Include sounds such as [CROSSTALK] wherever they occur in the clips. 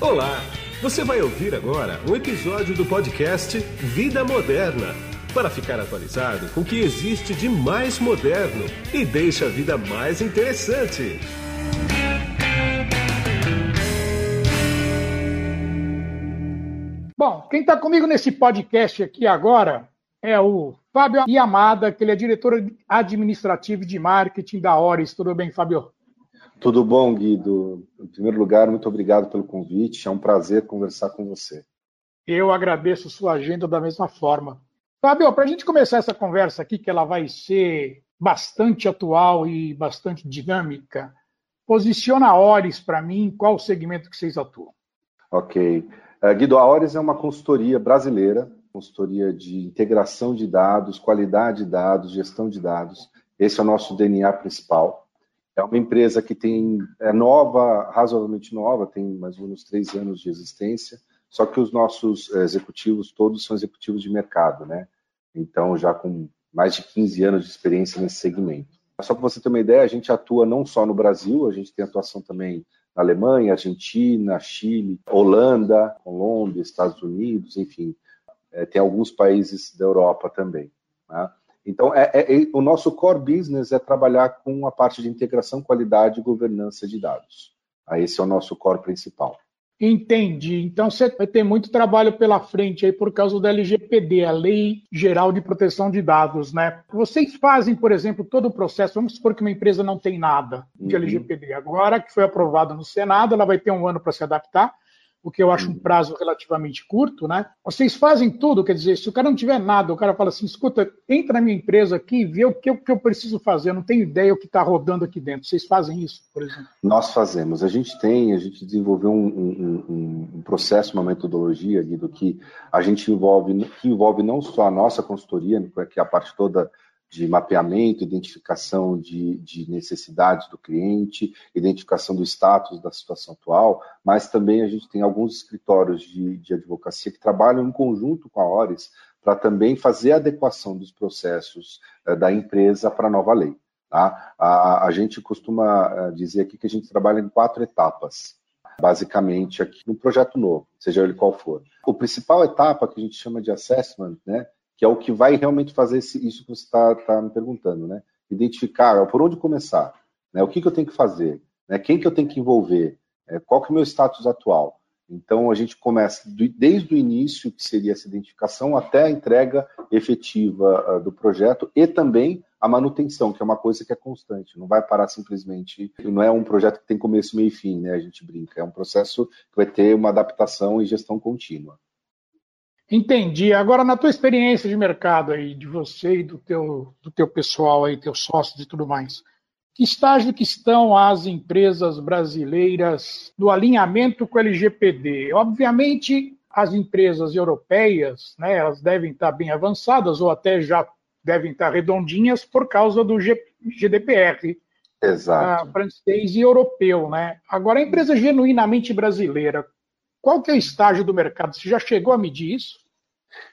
Olá! Você vai ouvir agora um episódio do podcast Vida Moderna para ficar atualizado com o que existe de mais moderno e deixa a vida mais interessante. Bom, quem está comigo nesse podcast aqui agora é o Fábio Yamada, que ele é diretor administrativo de marketing da Oris. Tudo bem, Fábio? Tudo bom, Guido? Em primeiro lugar, muito obrigado pelo convite. É um prazer conversar com você. Eu agradeço sua agenda da mesma forma. Fábio, para a gente começar essa conversa aqui, que ela vai ser bastante atual e bastante dinâmica, posiciona a Ores para mim, qual o segmento que vocês atuam? Ok. Uh, Guido, a Ores é uma consultoria brasileira, consultoria de integração de dados, qualidade de dados, gestão de dados. Esse é o nosso DNA principal. É uma empresa que tem é nova, razoavelmente nova, tem mais ou menos três anos de existência, só que os nossos executivos todos são executivos de mercado, né? Então, já com mais de 15 anos de experiência nesse segmento. Só para você ter uma ideia, a gente atua não só no Brasil, a gente tem atuação também na Alemanha, Argentina, Chile, Holanda, Colômbia, Estados Unidos, enfim, é, tem alguns países da Europa também. Né? Então, é, é, é, o nosso core business é trabalhar com a parte de integração, qualidade e governança de dados. Aí esse é o nosso core principal. Entendi. Então você vai ter muito trabalho pela frente aí por causa da LGPD, a Lei Geral de Proteção de Dados, né? Vocês fazem, por exemplo, todo o processo. Vamos supor que uma empresa não tem nada de uhum. LGPD. Agora que foi aprovado no Senado, ela vai ter um ano para se adaptar o que eu acho um prazo relativamente curto, né? Vocês fazem tudo, quer dizer, se o cara não tiver nada, o cara fala assim, escuta, entra na minha empresa aqui e vê o que, eu, que eu preciso fazer, eu não tenho ideia o que está rodando aqui dentro. Vocês fazem isso, por exemplo? Nós fazemos. A gente tem, a gente desenvolveu um, um, um processo, uma metodologia, Guido, que a gente envolve, que envolve não só a nossa consultoria, que é a parte toda de mapeamento, identificação de, de, necessidades do cliente, identificação do status da situação atual, mas também a gente tem alguns escritórios de, de advocacia que trabalham em conjunto com a ORES para também fazer a adequação dos processos eh, da empresa para a nova lei. Tá? A, a, gente costuma eh, dizer aqui que a gente trabalha em quatro etapas, basicamente aqui no projeto novo, seja ele qual for. A principal etapa que a gente chama de assessment, né, que é o que vai realmente fazer esse, isso que você está tá me perguntando, né? Identificar por onde começar, né? O que, que eu tenho que fazer, né? Quem que eu tenho que envolver, é, qual que é o meu status atual. Então a gente começa desde o início, que seria essa identificação, até a entrega efetiva uh, do projeto e também a manutenção, que é uma coisa que é constante, não vai parar simplesmente, não é um projeto que tem começo, meio e fim, né? A gente brinca, é um processo que vai ter uma adaptação e gestão contínua. Entendi. Agora, na tua experiência de mercado aí, de você e do teu, do teu pessoal aí, teus sócios e tudo mais, que estágio que estão as empresas brasileiras no alinhamento com o LGPD? Obviamente, as empresas europeias, né, elas devem estar bem avançadas ou até já devem estar redondinhas por causa do GDPR, Exato. francês e europeu, né? Agora, a empresa genuinamente brasileira, qual que é o estágio do mercado? Você já chegou a medir isso?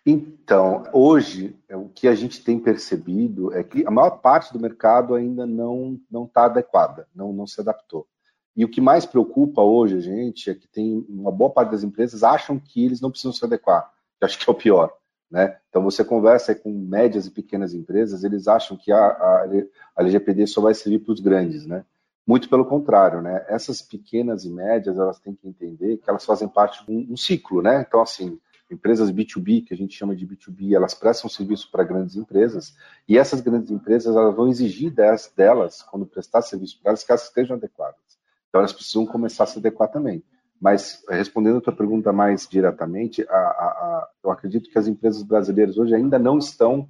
Então, hoje, o que a gente tem percebido é que a maior parte do mercado ainda não está adequada, não, não se adaptou. E o que mais preocupa hoje a gente é que tem uma boa parte das empresas acham que eles não precisam se adequar. Eu acho que é o pior. Né? Então você conversa com médias e pequenas empresas, eles acham que a, a, a LGPD só vai servir para os grandes. Né? Muito pelo contrário, né? Essas pequenas e médias, elas têm que entender que elas fazem parte de um, ciclo, né? Então, assim, empresas B2B, que a gente chama de B2B, elas prestam serviço para grandes empresas, e essas grandes empresas, elas vão exigir das, delas, quando prestar serviço para elas, que elas estejam adequadas. Então, elas precisam começar a se adequar também. Mas, respondendo a tua pergunta mais diretamente, a, a, a, eu acredito que as empresas brasileiras hoje ainda não estão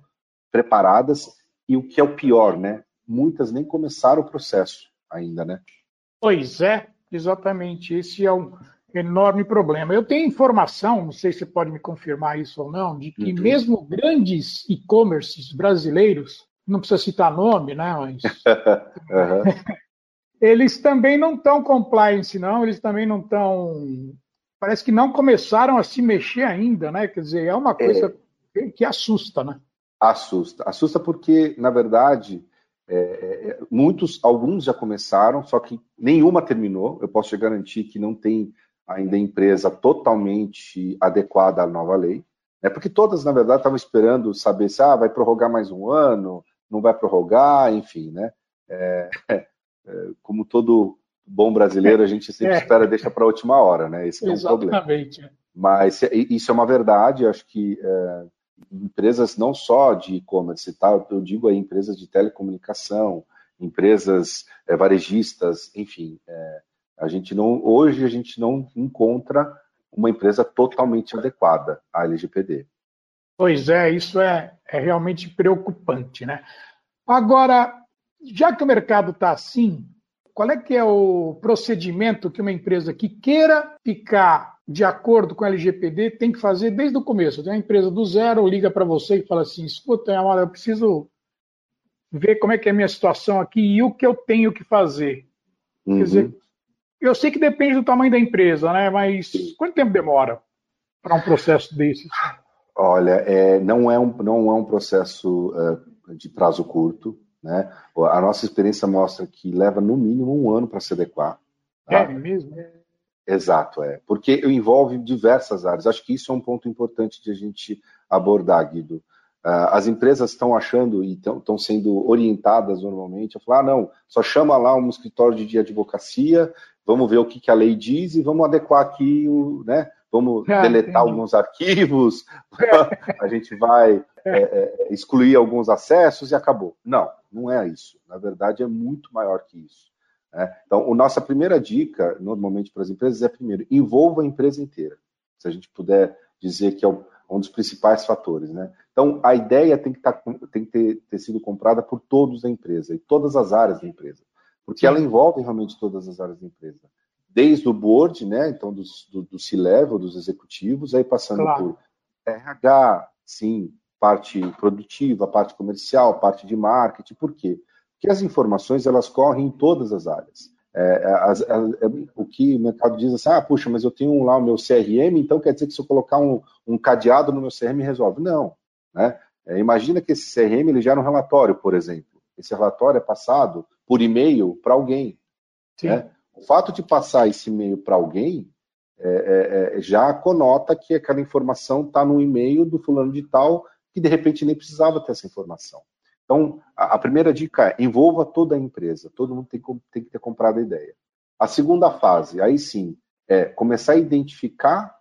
preparadas, e o que é o pior, né? Muitas nem começaram o processo ainda, né? Pois é, exatamente. Esse é um enorme problema. Eu tenho informação, não sei se você pode me confirmar isso ou não, de que uhum. mesmo grandes e-commerces brasileiros, não precisa citar nome, né? Mas... [LAUGHS] uhum. [LAUGHS] eles também não estão compliance, não, eles também não estão. Parece que não começaram a se mexer ainda, né? Quer dizer, é uma coisa é... que assusta, né? Assusta. Assusta porque, na verdade, é, é, muitos, alguns já começaram, só que nenhuma terminou. Eu posso te garantir que não tem ainda empresa totalmente adequada à nova lei, né? porque todas, na verdade, estavam esperando saber se ah, vai prorrogar mais um ano, não vai prorrogar, enfim, né? É, [LAUGHS] é, como todo bom brasileiro, a gente sempre é. espera deixa para a última hora, né? Esse é um [LAUGHS] problema. Mas isso é uma verdade, acho que é, empresas não só de e-commerce, tá? eu digo aí empresas de telecomunicação, empresas é, varejistas, enfim, é, a gente não, hoje a gente não encontra uma empresa totalmente adequada à LGPD. Pois é, isso é, é realmente preocupante, né? Agora, já que o mercado está assim, qual é que é o procedimento que uma empresa que queira ficar de acordo com a LGPD tem que fazer desde o começo? Tem uma empresa do zero, liga para você e fala assim, escuta, Amara, eu preciso ver como é que é a minha situação aqui e o que eu tenho que fazer. Uhum. Quer dizer, eu sei que depende do tamanho da empresa, né? Mas quanto tempo demora para um processo desses? Olha, é, não, é um, não é um processo uh, de prazo curto. Né? A nossa experiência mostra que leva no mínimo um ano para se adequar. Tá? É mesmo? Exato, é. Porque envolve diversas áreas. Acho que isso é um ponto importante de a gente abordar, Guido. Uh, as empresas estão achando e estão sendo orientadas normalmente a falar: ah, não, só chama lá um escritório de advocacia, vamos ver o que, que a lei diz e vamos adequar aqui, o, né? Vamos [LAUGHS] ah, deletar entendi. alguns arquivos, [LAUGHS] a gente vai é, é, excluir alguns acessos e acabou. Não, não é isso. Na verdade, é muito maior que isso. Né? Então, a nossa primeira dica, normalmente para as empresas, é primeiro, envolva a empresa inteira. Se a gente puder dizer que é um dos principais fatores. Né? Então, a ideia tem que, tá, tem que ter, ter sido comprada por todos da empresa e todas as áreas da empresa porque ela envolve realmente todas as áreas da empresa. Desde o board, né, então do, do, do C-level, dos executivos, aí passando claro. por RH, sim, parte produtiva, parte comercial, parte de marketing. Por quê? Porque as informações elas correm em todas as áreas. É, as, as, é, o que o mercado diz assim, ah, puxa, mas eu tenho lá o meu CRM, então quer dizer que se eu colocar um, um cadeado no meu CRM resolve. Não. Né? É, imagina que esse CRM ele gera um relatório, por exemplo. Esse relatório é passado por e-mail para alguém. Né? O fato de passar esse e-mail para alguém é, é, é, já conota que aquela informação está no e-mail do fulano de tal, que de repente nem precisava ter essa informação. Então, a, primeira dica é envolva toda a empresa, todo mundo tem, tem que ter comprado a ideia. A segunda fase, aí sim, é começar a identificar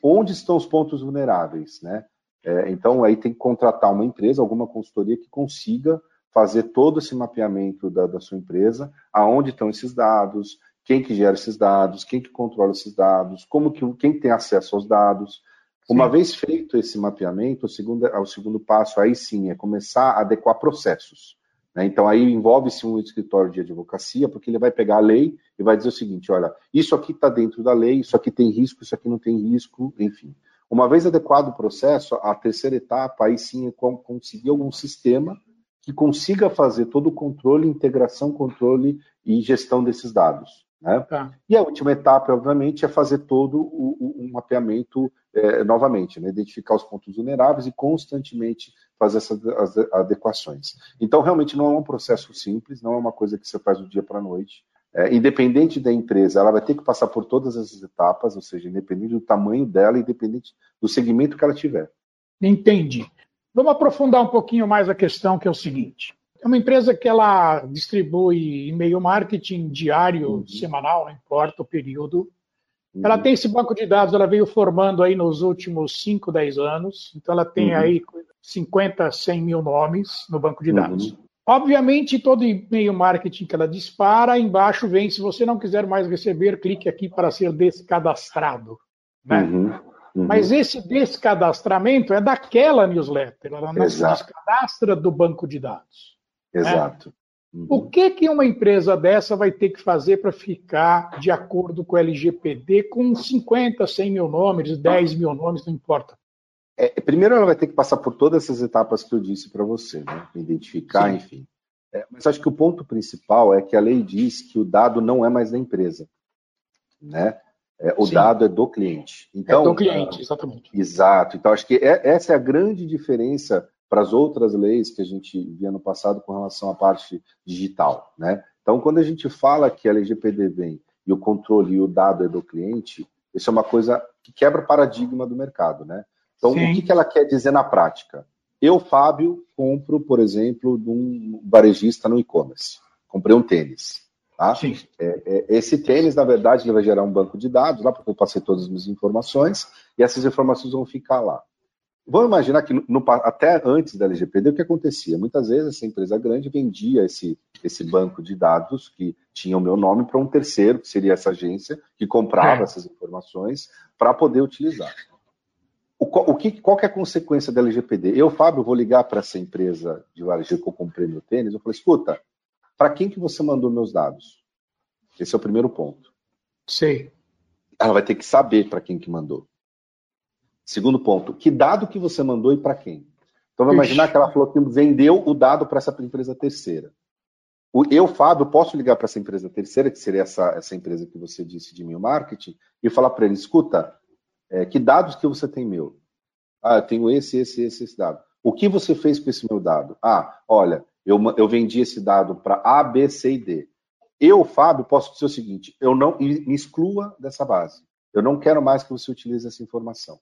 onde estão os pontos vulneráveis, né? É, então, aí tem que contratar uma empresa, alguma consultoria que consiga fazer todo esse mapeamento da, da sua empresa, aonde estão esses dados, quem que gera esses dados, quem que controla esses dados, como que quem tem acesso aos dados. Sim. Uma vez feito esse mapeamento, o segundo, o segundo passo aí sim é começar a adequar processos. Né? Então aí envolve-se um escritório de advocacia, porque ele vai pegar a lei e vai dizer o seguinte: olha, isso aqui está dentro da lei, isso aqui tem risco, isso aqui não tem risco, enfim. Uma vez adequado o processo, a terceira etapa aí sim é conseguir algum sistema que consiga fazer todo o controle, integração, controle e gestão desses dados. Né? Tá. E a última etapa, obviamente, é fazer todo o, o, o mapeamento é, novamente, né? identificar os pontos vulneráveis e constantemente fazer essas adequações. Então, realmente não é um processo simples, não é uma coisa que você faz do dia para a noite. É, independente da empresa, ela vai ter que passar por todas essas etapas, ou seja, independente do tamanho dela, independente do segmento que ela tiver. Entendi. Vamos aprofundar um pouquinho mais a questão, que é o seguinte. É uma empresa que ela distribui e-mail marketing diário, uhum. semanal, não importa o período. Uhum. Ela tem esse banco de dados, ela veio formando aí nos últimos 5, 10 anos. Então ela tem uhum. aí 50, 100 mil nomes no banco de dados. Uhum. Obviamente, todo e-mail marketing que ela dispara, embaixo vem, se você não quiser mais receber, clique aqui para ser descadastrado. Né? Uhum. Uhum. Mas esse descadastramento é daquela newsletter, ela não se descadastra do banco de dados. Né? Exato. Uhum. O que, que uma empresa dessa vai ter que fazer para ficar de acordo com o LGPD com 50, 100 mil nomes, 10 mil nomes, não importa? É, primeiro, ela vai ter que passar por todas essas etapas que eu disse para você, né? identificar, Sim. enfim. É, mas acho que o ponto principal é que a lei diz que o dado não é mais da empresa. Né? É, o Sim. dado é do cliente. Então, é do cliente, exatamente. Exato. Então, acho que é, essa é a grande diferença para as outras leis que a gente via no passado com relação à parte digital. Né? Então, quando a gente fala que a LGPD vem e o controle e o dado é do cliente, Isso é uma coisa que quebra o paradigma do mercado, né? Então, Sim. o que, que ela quer dizer na prática? Eu, Fábio, compro, por exemplo, de um varejista no e-commerce. Comprei um tênis. Tá? Sim. É, é, esse tênis, na verdade, ele vai gerar um banco de dados lá, porque eu passei todas as minhas informações, e essas informações vão ficar lá. Vamos imaginar que no, até antes da LGPD, o que acontecia? Muitas vezes essa empresa grande vendia esse, esse banco de dados que tinha o meu nome para um terceiro, que seria essa agência, que comprava é. essas informações para poder utilizar. O, o que, qual que é a consequência da LGPD? Eu, Fábio, vou ligar para essa empresa de varejo que eu comprei meu tênis, eu falei, escuta, para quem que você mandou meus dados? Esse é o primeiro ponto. Sei. Ela vai ter que saber para quem que mandou. Segundo ponto, que dado que você mandou e para quem? Então, vamos imaginar que ela falou que vendeu o dado para essa empresa terceira. Eu, Fábio, posso ligar para essa empresa terceira, que seria essa, essa empresa que você disse de meu marketing, e falar para ele: escuta, é, que dados que você tem meu? Ah, eu tenho esse, esse, esse, esse dado. O que você fez com esse meu dado? Ah, olha, eu, eu vendi esse dado para A, B, C e D. Eu, Fábio, posso dizer o seguinte: eu não me exclua dessa base. Eu não quero mais que você utilize essa informação.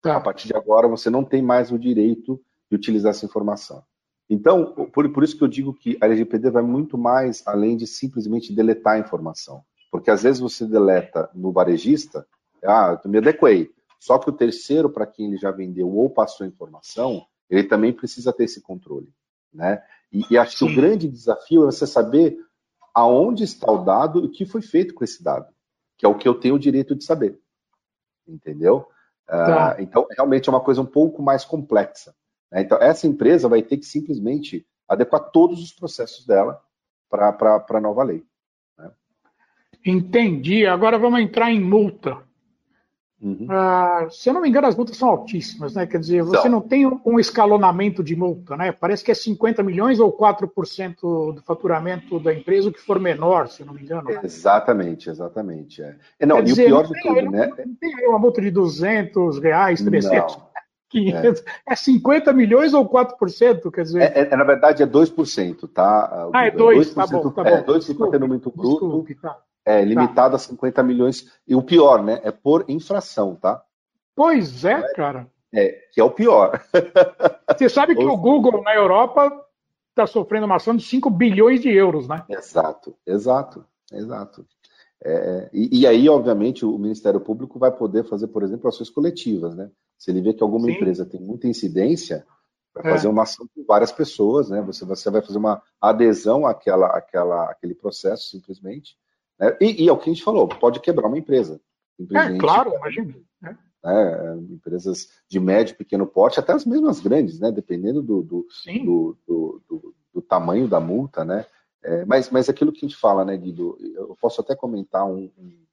Tá. A partir de agora, você não tem mais o direito de utilizar essa informação. Então, por, por isso que eu digo que a LGPD vai muito mais além de simplesmente deletar a informação. Porque às vezes você deleta no varejista, ah, eu me adequei. Só que o terceiro, para quem ele já vendeu ou passou informação, ele também precisa ter esse controle. Né? E, e acho Sim. que o grande desafio é você saber aonde está o dado e o que foi feito com esse dado, que é o que eu tenho o direito de saber. Entendeu? Tá. Uh, então, realmente é uma coisa um pouco mais complexa. Né? Então, essa empresa vai ter que simplesmente adequar todos os processos dela para a nova lei. Né? Entendi. Agora vamos entrar em multa. Uhum. Uh, se eu não me engano, as multas são altíssimas, né? Quer dizer, você então, não tem um escalonamento de multa, né? Parece que é 50 milhões ou 4% do faturamento da empresa, o que for menor, se eu não me engano. Exatamente, exatamente. É. é não, Quer e dizer, o pior de tudo, aí, né? Não tem aí uma multa de 200 reais, 300, não. 500. É. é 50 milhões ou 4%? Quer dizer... É, é, na verdade, é 2%, tá? Ah, é 2%, 2% tá bom, tá bom. É, 2% desculpe, é número bruto. Desculpe, tá é limitado tá. a 50 milhões. E o pior, né? É por infração, tá? Pois é, é cara. É, que é o pior. [LAUGHS] Você sabe que o Google na Europa está sofrendo uma ação de 5 bilhões de euros, né? Exato, exato, exato. É, e, e, aí, obviamente, o Ministério Público vai poder fazer, por exemplo, ações coletivas, né? Se ele vê que alguma Sim. empresa tem muita incidência, vai é. fazer uma ação com várias pessoas, né? Você, você vai fazer uma adesão àquela, àquela, àquele processo, simplesmente, né? E, e, é o que a gente falou, pode quebrar uma empresa. É, claro, imagina. Né? É, empresas de médio e pequeno porte, até as mesmas grandes, né? dependendo do, do, do, do, do tamanho da multa. Né? É, mas, mas aquilo que a gente fala, né, Guido, eu posso até comentar um, um,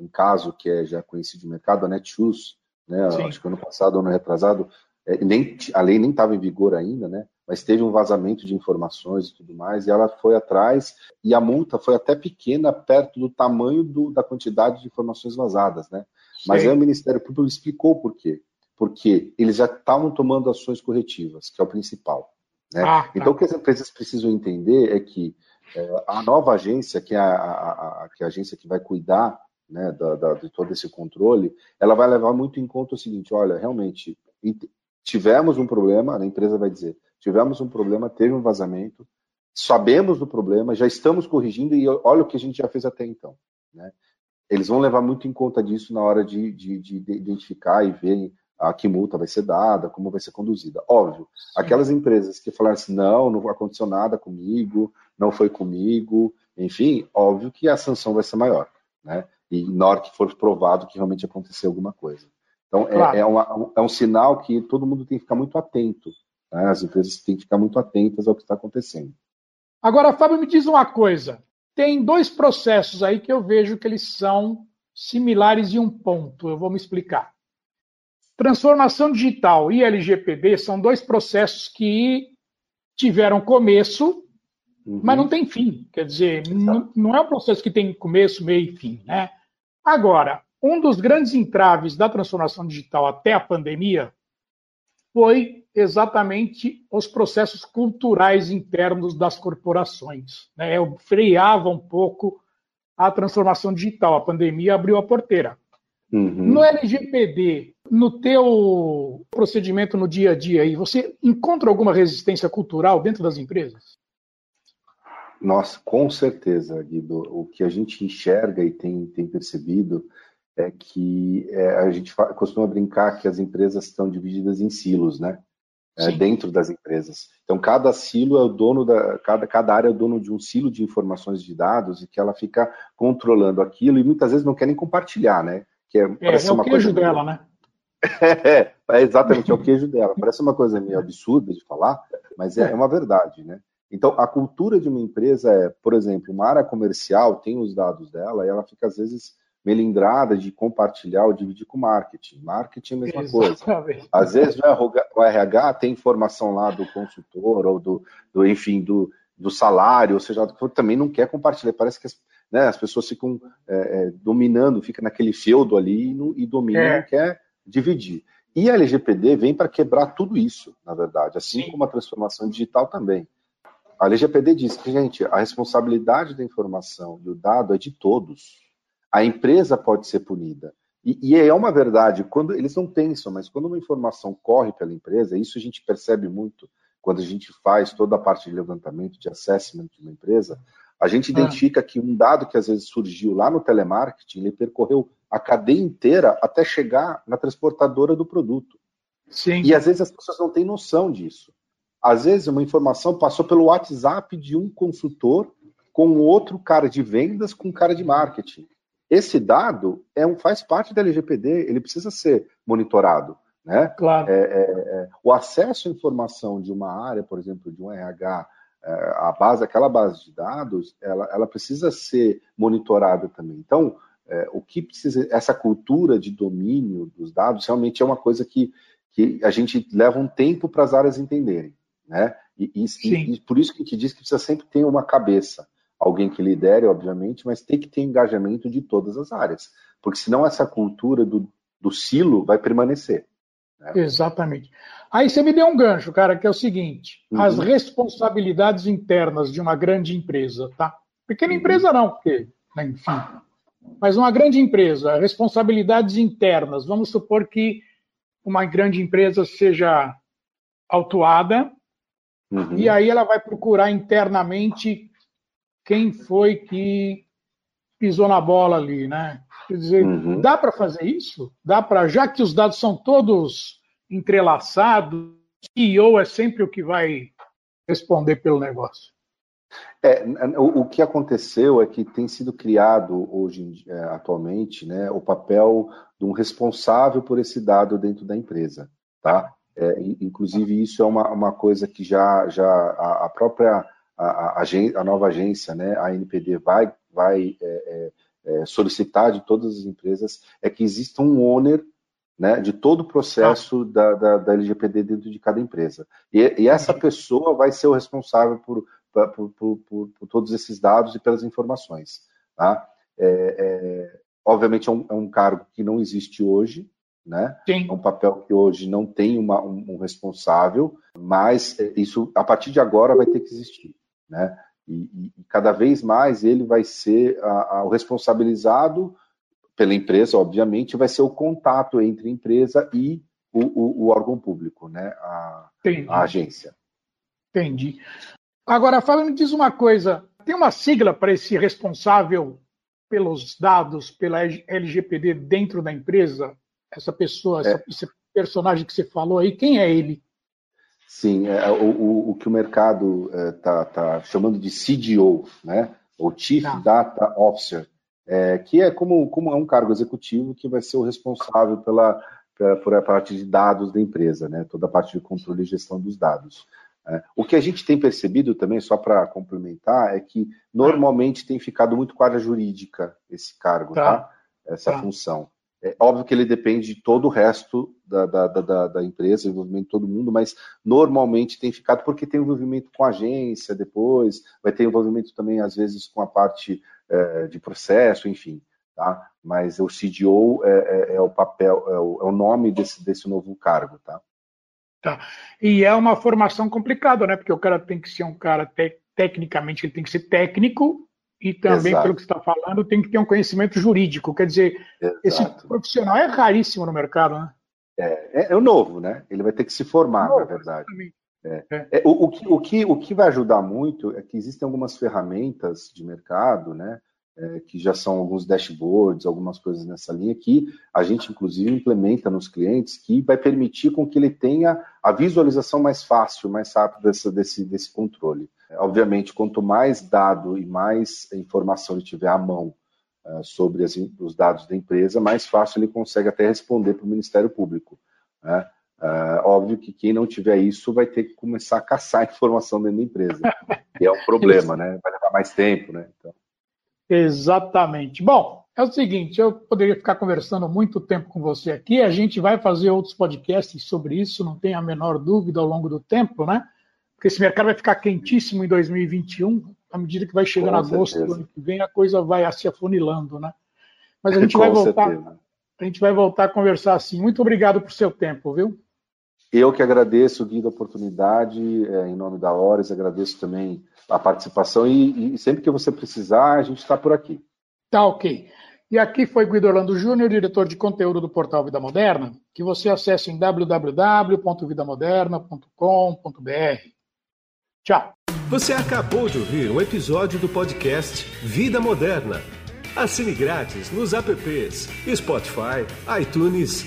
um caso que é já conhecido de mercado, a Netshoes, né? acho que ano passado, ano retrasado, é, nem, a lei nem estava em vigor ainda, né? Mas teve um vazamento de informações e tudo mais, e ela foi atrás, e a multa foi até pequena, perto do tamanho do, da quantidade de informações vazadas, né? Mas aí o Ministério Público explicou por quê. Porque eles já estavam tomando ações corretivas, que é o principal. Né? Ah, tá. Então, o que as empresas precisam entender é que é, a nova agência, que é a, a, a, que é a agência que vai cuidar né, da, da, de todo esse controle, ela vai levar muito em conta o seguinte: olha, realmente, tivemos um problema, a empresa vai dizer, tivemos um problema, teve um vazamento, sabemos do problema, já estamos corrigindo e olha o que a gente já fez até então. Né? Eles vão levar muito em conta disso na hora de, de, de identificar e ver a que multa vai ser dada, como vai ser conduzida. Óbvio, Sim. aquelas empresas que falaram assim, não, não aconteceu nada comigo, não foi comigo, enfim, óbvio que a sanção vai ser maior, né? E na hora que for provado que realmente aconteceu alguma coisa. Então, é, claro. é, é, uma, é um sinal que todo mundo tem que ficar muito atento Tá? As empresas têm que ficar muito atentas ao que está acontecendo. Agora, Fábio, me diz uma coisa. Tem dois processos aí que eu vejo que eles são similares em um ponto. Eu vou me explicar. Transformação digital e LGPD são dois processos que tiveram começo, uhum. mas não tem fim. Quer dizer, não é um processo que tem começo, meio e fim. Né? Agora, um dos grandes entraves da transformação digital até a pandemia foi exatamente os processos culturais internos das corporações. Né? Eu freava um pouco a transformação digital. A pandemia abriu a porteira. Uhum. No LGPD, no teu procedimento no dia a dia aí, você encontra alguma resistência cultural dentro das empresas? Nossa, com certeza, Guido. O que a gente enxerga e tem, tem percebido é que é, a gente costuma brincar que as empresas estão divididas em silos, né? É, dentro das empresas. Então, cada silo é o dono da. Cada, cada área é o dono de um silo de informações de dados e que ela fica controlando aquilo e muitas vezes não quer nem compartilhar, né? Que é, é, é o queijo dela, né? [LAUGHS] é, é, exatamente, é o queijo dela. Parece uma coisa meio absurda de falar, mas é, é uma verdade, né? Então, a cultura de uma empresa é, por exemplo, uma área comercial tem os dados dela e ela fica, às vezes, melindrada de compartilhar ou dividir com marketing. Marketing é a mesma Exatamente. coisa. Às vezes o RH tem informação lá do consultor ou do, do enfim, do, do salário, ou seja, também não quer compartilhar. Parece que as, né, as pessoas ficam é, é, dominando, fica naquele feudo ali e, não, e domina, é. não quer dividir. E a LGPD vem para quebrar tudo isso, na verdade, assim Sim. como a transformação digital também. A LGPD diz que, gente, a responsabilidade da informação e o dado é de todos a empresa pode ser punida. E, e, é uma verdade, quando eles não pensam, mas quando uma informação corre pela empresa, isso a gente percebe muito quando a gente faz toda a parte de levantamento, de assessment de uma empresa, a gente ah. identifica que um dado que às vezes surgiu lá no telemarketing, ele percorreu a cadeia inteira até chegar na transportadora do produto. Sim. E às vezes as pessoas não têm noção disso. Às vezes uma informação passou pelo WhatsApp de um consultor com outro cara de vendas com um cara de marketing. Esse dado é um, faz parte da LGPD, ele precisa ser monitorado. Né? Claro. É, é, é, o acesso à informação de uma área, por exemplo, de um RH, é, a base, aquela base de dados, ela, ela precisa ser monitorada também. Então, é, o que precisa, essa cultura de domínio dos dados realmente é uma coisa que, que a gente leva um tempo para as áreas entenderem. Né? E, e, e, por isso que a gente diz que precisa sempre ter uma cabeça alguém que lidere, obviamente, mas tem que ter engajamento de todas as áreas, porque senão essa cultura do, do silo vai permanecer. Né? Exatamente. Aí você me deu um gancho, cara, que é o seguinte: uhum. as responsabilidades internas de uma grande empresa, tá? Pequena uhum. empresa não, porque, né, enfim. Mas uma grande empresa, responsabilidades internas. Vamos supor que uma grande empresa seja autuada uhum. e aí ela vai procurar internamente quem foi que pisou na bola ali, né? Quer dizer, uhum. dá para fazer isso? Dá para, já que os dados são todos entrelaçados, o CEO é sempre o que vai responder pelo negócio. É, o, o, que aconteceu é que tem sido criado hoje, é, atualmente, né, o papel de um responsável por esse dado dentro da empresa, tá? É, inclusive isso é uma, uma coisa que já, já a, a própria a, a, a, nova agência, né, a NPD, vai, vai é, é, é, solicitar de todas as empresas é que exista um owner né, de todo o processo ah. da, da, da, LGPD dentro de cada empresa. E, e essa pessoa vai ser o responsável por, por, por, por, por todos esses dados e pelas informações. Tá? É, é, obviamente é um, é um, cargo que não existe hoje, né? Sim. É um papel que hoje não tem uma, um, um responsável, mas isso a partir de agora vai ter que existir né? E, e cada vez mais ele vai ser a, a, o responsabilizado pela empresa, obviamente, vai ser o contato entre a empresa e o, o, o órgão público, né? A, a, agência. Entendi. Agora, Fábio, me diz uma coisa: tem uma sigla para esse responsável pelos dados, pela LGPD dentro da empresa? Essa pessoa, é. esse personagem que você falou aí, quem é ele? Sim, é, o, o, o, que o mercado está é, tá chamando de CDO, né? ou Chief tá. Data Officer, é, que é como, como é um cargo executivo que vai ser o responsável pela, pela, por a parte de dados da empresa, né? toda a parte de controle e gestão dos dados. É, o que a gente tem percebido também, só para complementar, é que normalmente tem ficado muito com a área jurídica esse cargo, tá? tá? essa tá. função. É óbvio que ele depende de todo o resto da, da, da, da, empresa, envolvimento de todo mundo, mas normalmente tem ficado porque tem envolvimento com a agência depois, vai ter envolvimento também, às vezes, com a parte é, de processo, enfim. Tá? Mas o CDO é, é, é o papel, é o, é o, nome desse, desse novo cargo, tá? Tá. E é uma formação complicada, né? Porque o cara tem que ser um cara, te, tecnicamente, ele tem que ser técnico, e também, Exato. pelo que você está falando, tem que ter um conhecimento jurídico. Quer dizer, Exato. esse profissional é raríssimo no mercado, né? É, é, é, o novo, né? Ele vai ter que se formar, novo, na verdade. É. é. É, o, o, que, o, que, o que vai ajudar muito é que existem algumas ferramentas de mercado, né? É, que já são alguns dashboards, algumas coisas nessa linha, que a gente, inclusive, implementa nos clientes, que vai permitir com que ele tenha a visualização mais fácil, mais rápida desse, desse, desse controle. Obviamente, quanto mais dado e mais informação ele tiver à mão uh, sobre as, os dados da empresa, mais fácil ele consegue até responder para o Ministério Público. Né? Uh, óbvio que quem não tiver isso vai ter que começar a caçar [LAUGHS] informação dentro da empresa, que é um problema, né? Vai levar mais tempo, né? Então... Exatamente. Bom, é o seguinte, eu poderia ficar conversando muito tempo com você aqui, a gente vai fazer outros podcasts sobre isso, não tem a menor dúvida ao longo do tempo, né? Porque esse mercado vai ficar quentíssimo em 2021, à medida que vai chegando com agosto certeza. do ano que vem, a coisa vai se afunilando, né? Mas a gente [LAUGHS] vai voltar, certeza. a gente vai voltar a conversar assim. Muito obrigado por seu tempo, viu? Eu que agradeço, Gui, da oportunidade, é, em nome da Horas, agradeço também a participação e, e sempre que você precisar, a gente está por aqui. Tá ok. E aqui foi Guido Orlando Júnior, diretor de conteúdo do portal Vida Moderna, que você acessa em www.vidamoderna.com.br. Tchau. Você acabou de ouvir um episódio do podcast Vida Moderna. Assine grátis nos apps Spotify, iTunes,